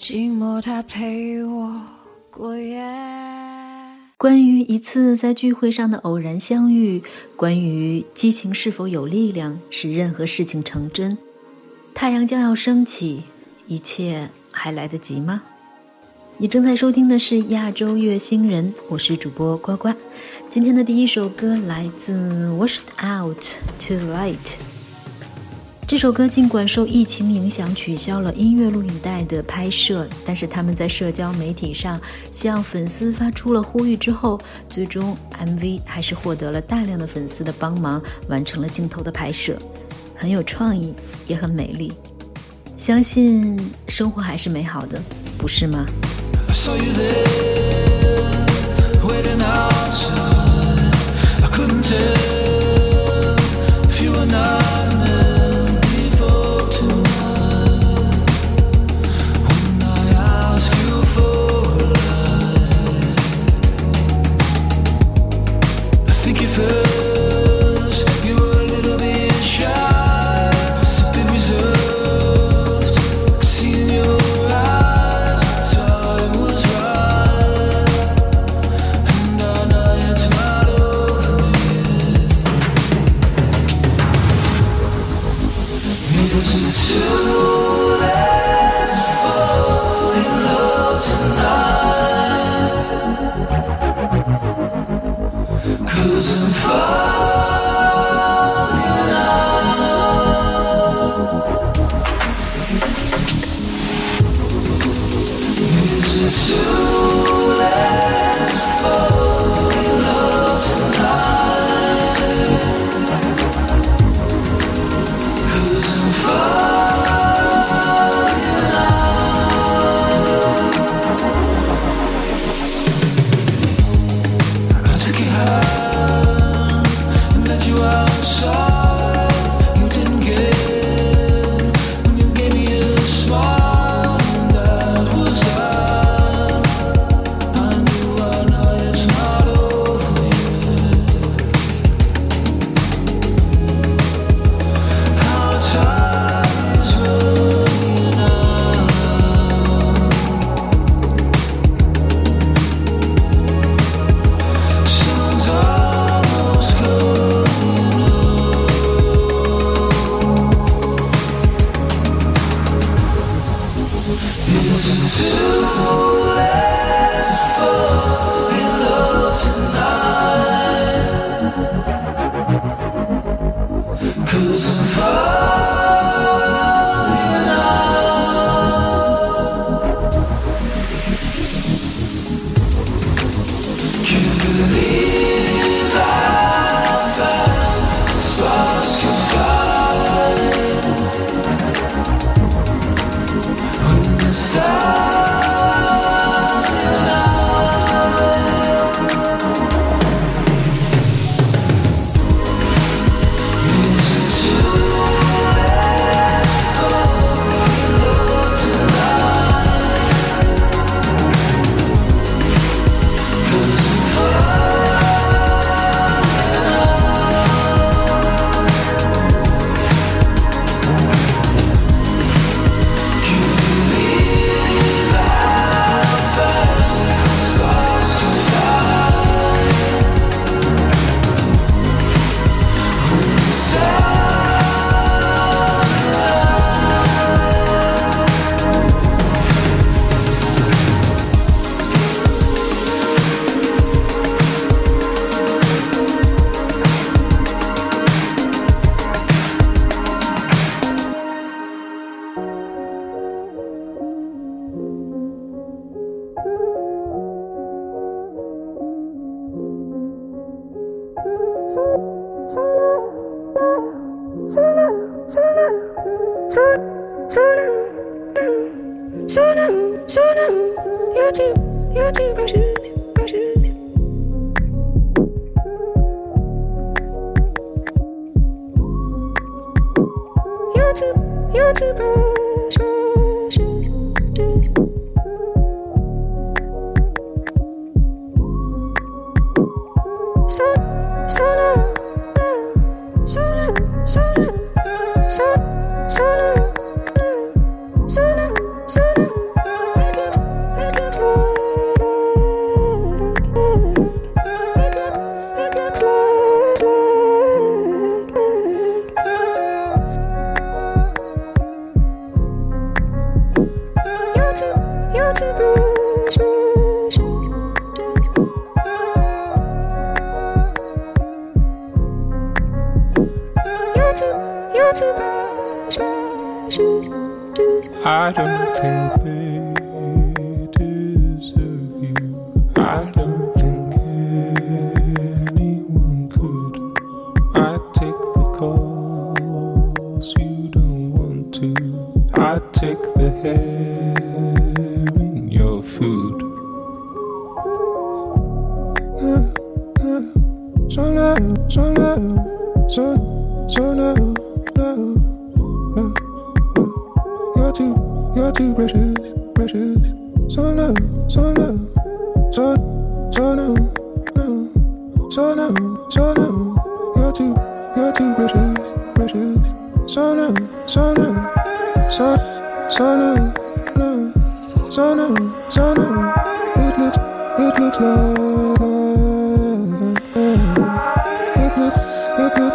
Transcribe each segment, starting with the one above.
寂寞，他陪我过夜。关于一次在聚会上的偶然相遇，关于激情是否有力量使任何事情成真？太阳将要升起，一切。还来得及吗？你正在收听的是亚洲月星人，我是主播呱呱。今天的第一首歌来自《Washed Out to Light》。这首歌尽管受疫情影响取消了音乐录影带的拍摄，但是他们在社交媒体上向粉丝发出了呼吁之后，最终 MV 还是获得了大量的粉丝的帮忙，完成了镜头的拍摄，很有创意，也很美丽。相信生活还是美好的，不是吗？Shut So, sana It looks, it looks like,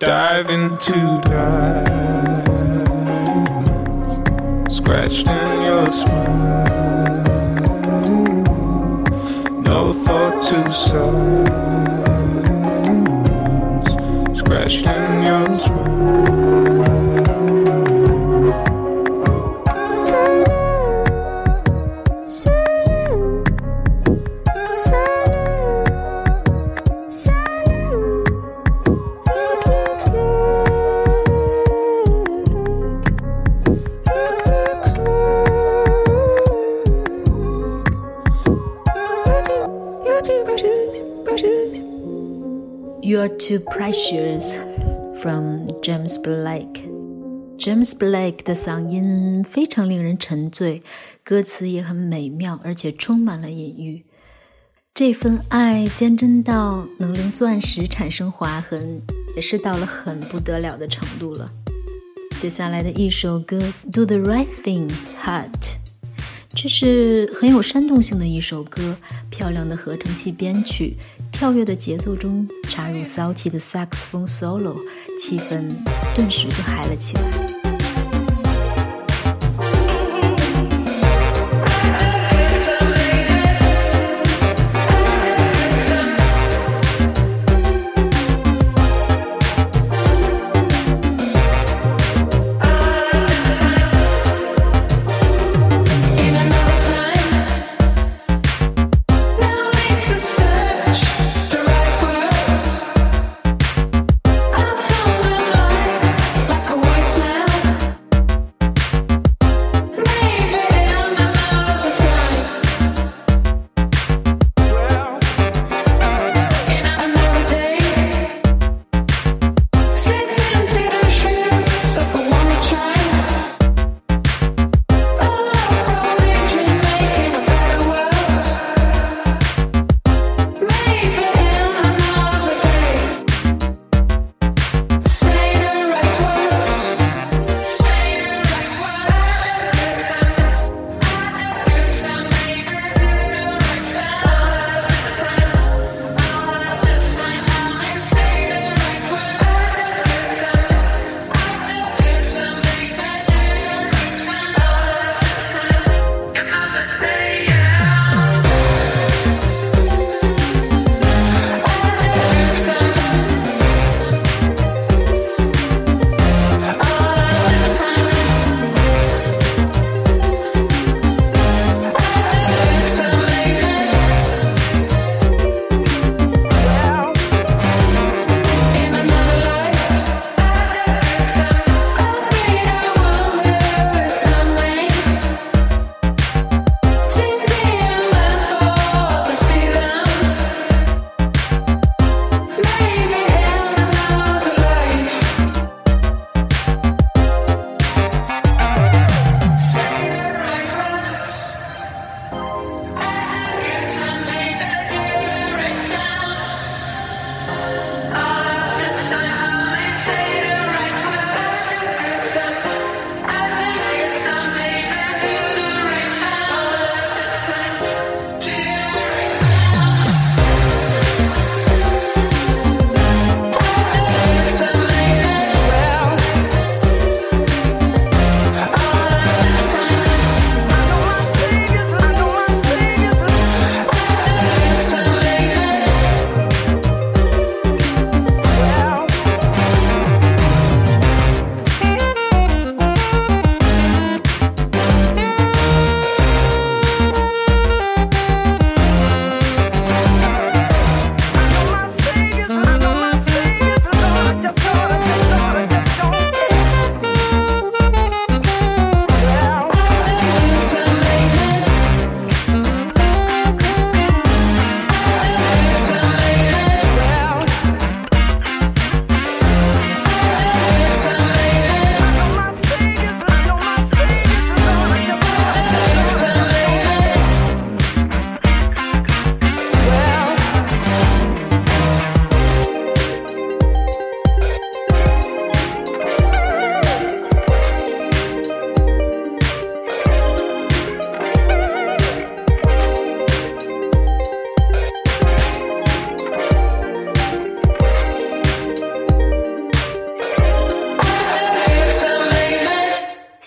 Dive into diamonds, scratched in your smile. No thought to silence, scratched in your smile. You're too precious from James Blake。James Blake 的嗓音非常令人沉醉，歌词也很美妙，而且充满了隐喻。这份爱坚贞到能令钻石产生划痕，也是到了很不得了的程度了。接下来的一首歌《Do the Right Thing》Hot，这是很有煽动性的一首歌，漂亮的合成器编曲，跳跃的节奏中插入骚气的萨克斯风 solo，气氛顿时就嗨了起来。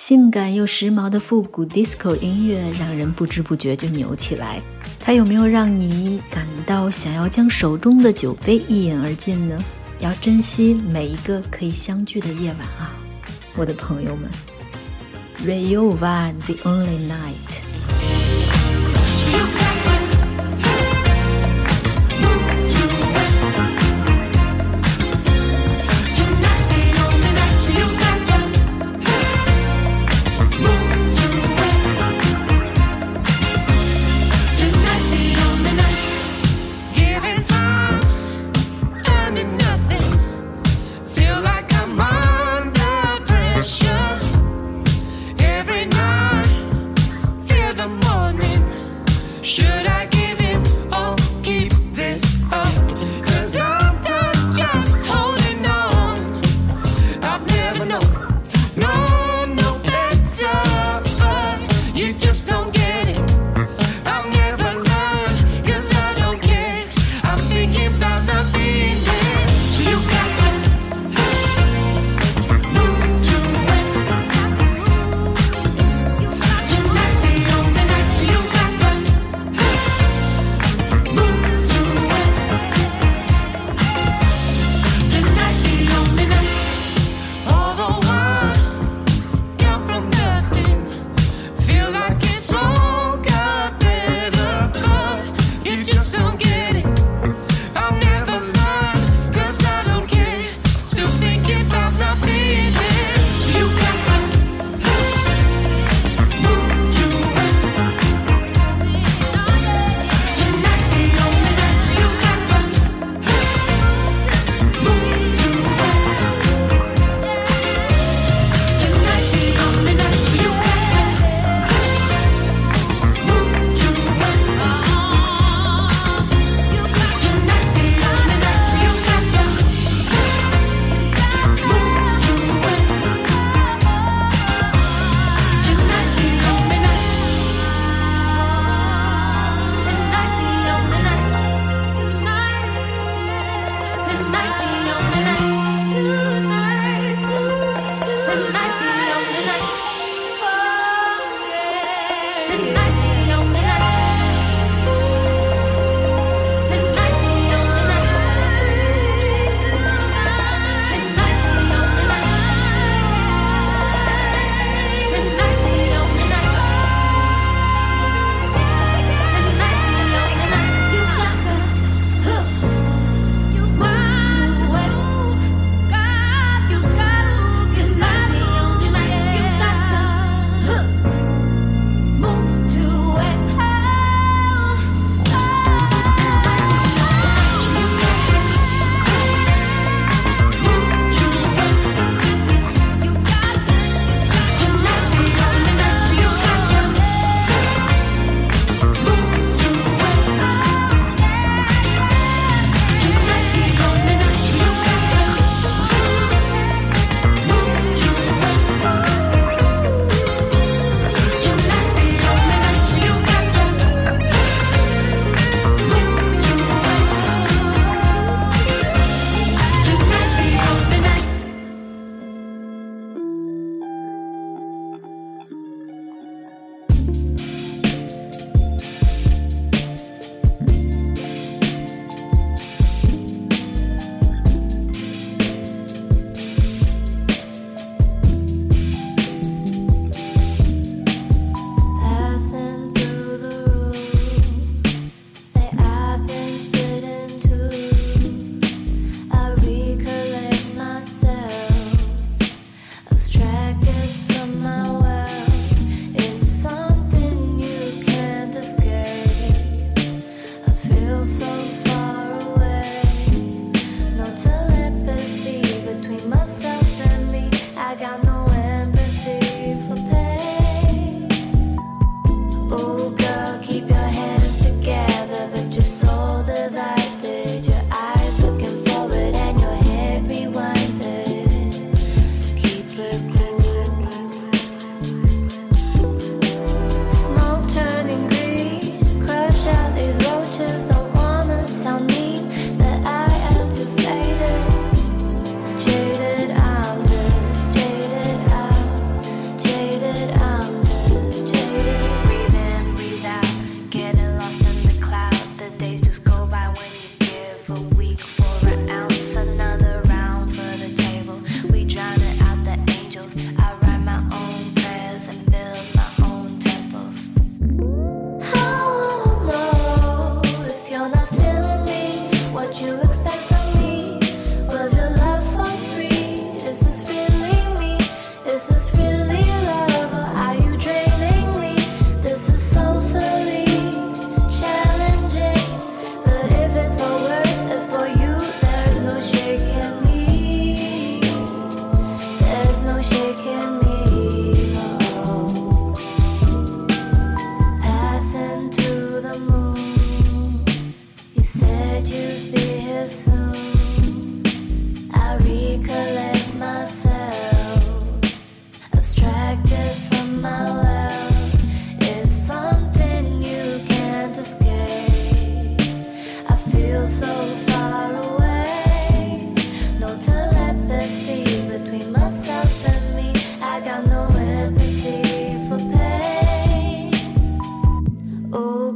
性感又时髦的复古 disco 音乐，让人不知不觉就扭起来。它有没有让你感到想要将手中的酒杯一饮而尽呢？要珍惜每一个可以相聚的夜晚啊，我的朋友们。Rayova the only night。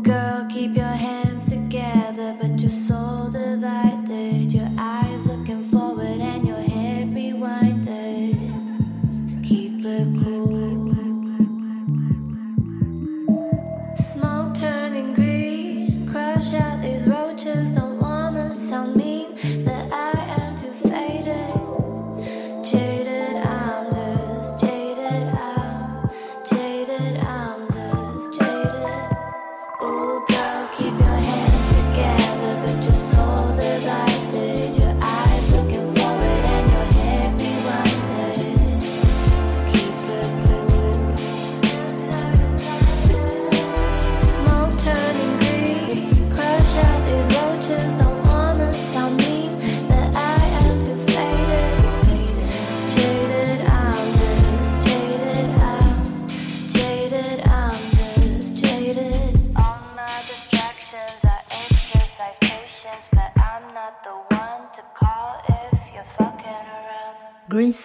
Girl, keep your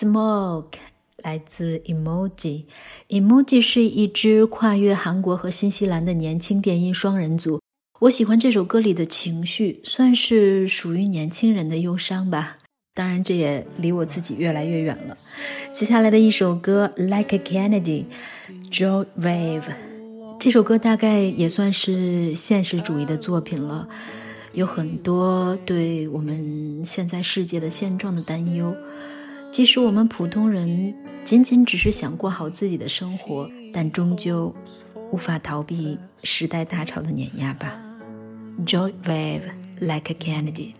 Smoke 来自 Emoji。Emoji 是一支跨越韩国和新西兰的年轻电音双人组。我喜欢这首歌里的情绪，算是属于年轻人的忧伤吧。当然，这也离我自己越来越远了。接下来的一首歌《Like a Kennedy》，Joe Wave。这首歌大概也算是现实主义的作品了，有很多对我们现在世界的现状的担忧。即使我们普通人仅仅只是想过好自己的生活，但终究无法逃避时代大潮的碾压吧。Joy Wave like a Kennedy。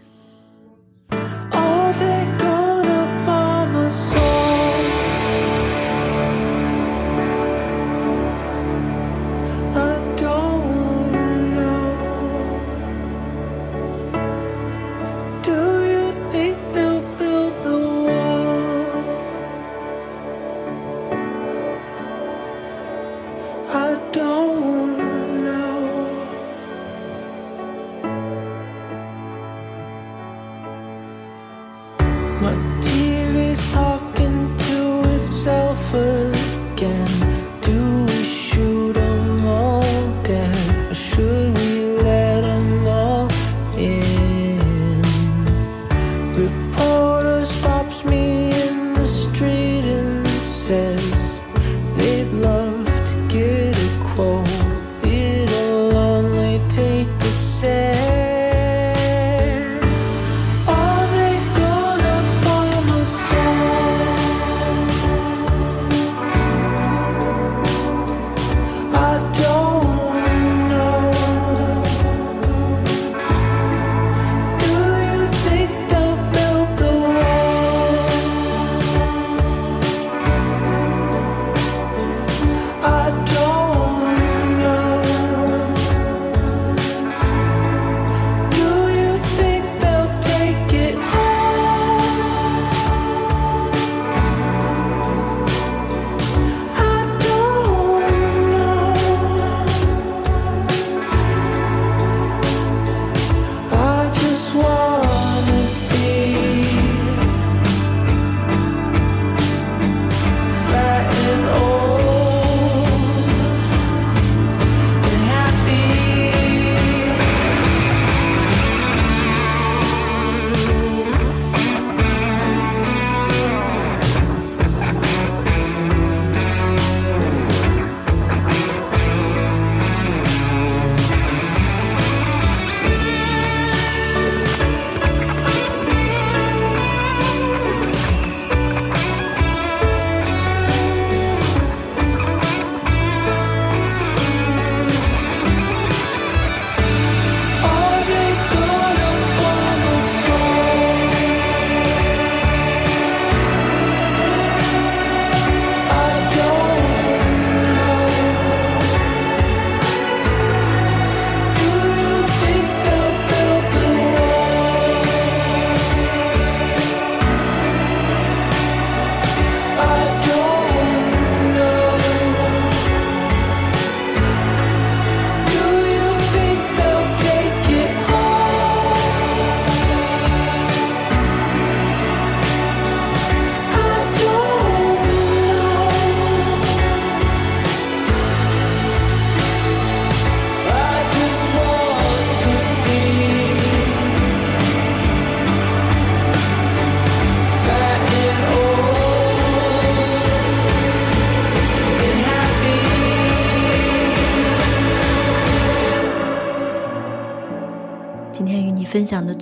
Are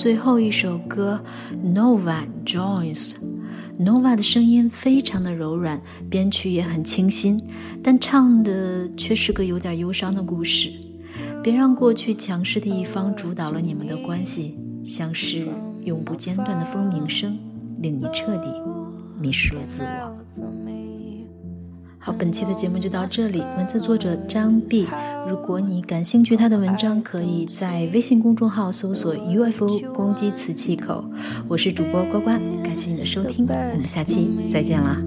最后一首歌《Nova Joins》。Nova 的声音非常的柔软，编曲也很清新，但唱的却是个有点忧伤的故事。别让过去强势的一方主导了你们的关系，像是永不间断的蜂鸣声，令你彻底迷失了自我。好，本期的节目就到这里。文字作者张碧，如果你感兴趣他的文章，可以在微信公众号搜索 UFO 攻击瓷器口。我是主播呱呱，感谢你的收听，我们下期再见啦。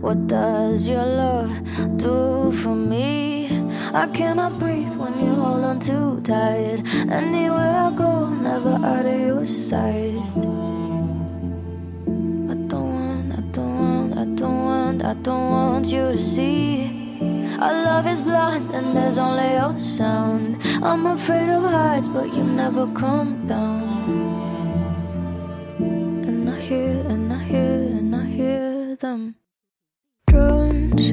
What does your love do for me? I cannot breathe when you hold on too tight. Anywhere I go, never out of your sight. I don't want, I don't want, I don't want, I don't want you to see. Our love is blind and there's only your sound. I'm afraid of heights, but you never come down. And I hear, and I hear, and I hear them drones